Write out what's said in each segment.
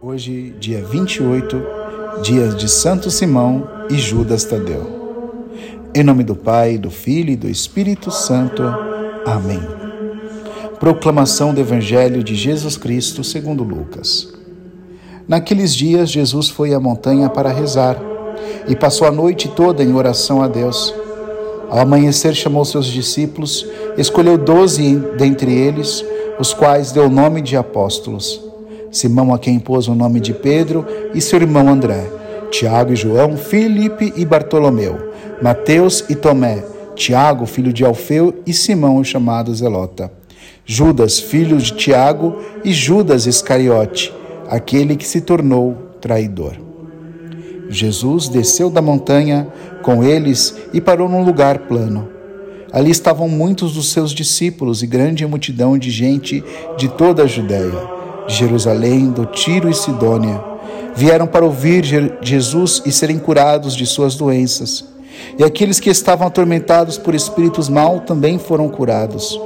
Hoje, dia 28, dias de Santo Simão e Judas Tadeu. Em nome do Pai, do Filho e do Espírito Santo. Amém. Proclamação do Evangelho de Jesus Cristo segundo Lucas. Naqueles dias, Jesus foi à montanha para rezar e passou a noite toda em oração a Deus. Ao amanhecer, chamou seus discípulos, escolheu doze dentre eles, os quais deu o nome de apóstolos Simão a quem pôs o nome de Pedro e seu irmão André, Tiago e João, Filipe e Bartolomeu, Mateus e Tomé, Tiago, filho de Alfeu e Simão, chamado Zelota, Judas, filho de Tiago e Judas Iscariote, aquele que se tornou traidor. Jesus desceu da montanha com eles e parou num lugar plano. Ali estavam muitos dos seus discípulos e grande multidão de gente de toda a Judéia de Jerusalém, do Tiro e Sidônia, vieram para ouvir Jesus e serem curados de suas doenças. E aqueles que estavam atormentados por espíritos mal também foram curados.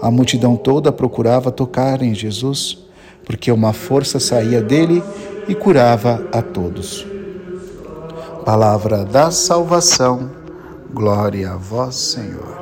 A multidão toda procurava tocar em Jesus, porque uma força saía dele e curava a todos. Palavra da salvação, glória a vós, Senhor.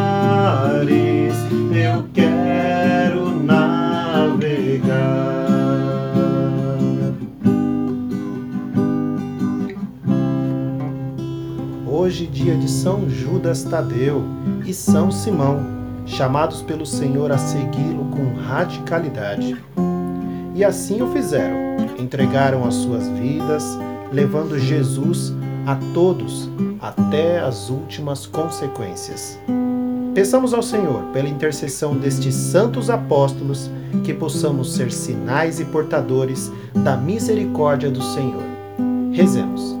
Hoje, dia de São Judas Tadeu e São Simão, chamados pelo Senhor a segui-lo com radicalidade. E assim o fizeram entregaram as suas vidas, levando Jesus a todos até as últimas consequências. Peçamos ao Senhor, pela intercessão destes santos apóstolos, que possamos ser sinais e portadores da misericórdia do Senhor. Rezemos.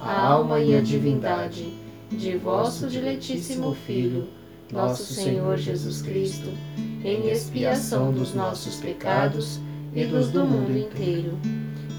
a alma e a divindade de vosso diletíssimo Filho, nosso Senhor Jesus Cristo, em expiação dos nossos pecados e dos do mundo inteiro.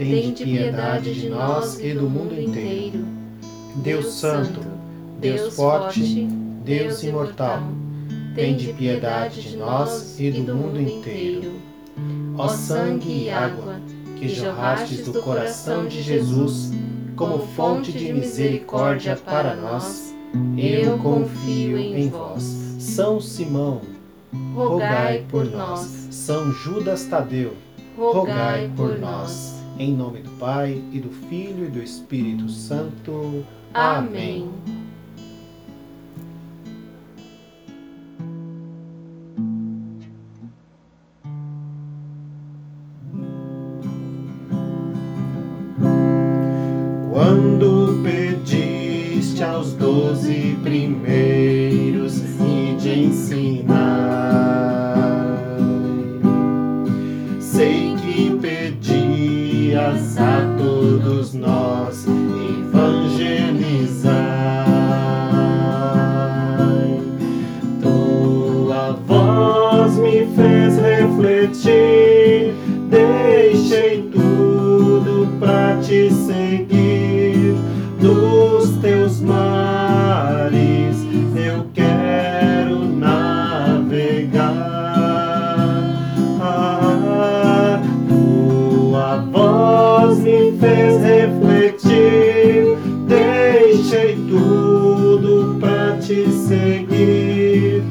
tende piedade de nós e do mundo inteiro. Deus Santo, Deus Forte, Deus Imortal, tende piedade de nós e do mundo inteiro. Ó sangue e água, que jorrastes do coração de Jesus, como fonte de misericórdia para nós, eu confio em vós. São Simão, rogai por nós. São Judas Tadeu, rogai por nós. Em nome do Pai, e do Filho, e do Espírito Santo. Amém. Quando pediste aos doze primeiros e de ensinar, fez refletir, deixei tudo pra te seguir. Dos teus mares eu quero navegar. fez refletir. Deixei tudo pra te seguir.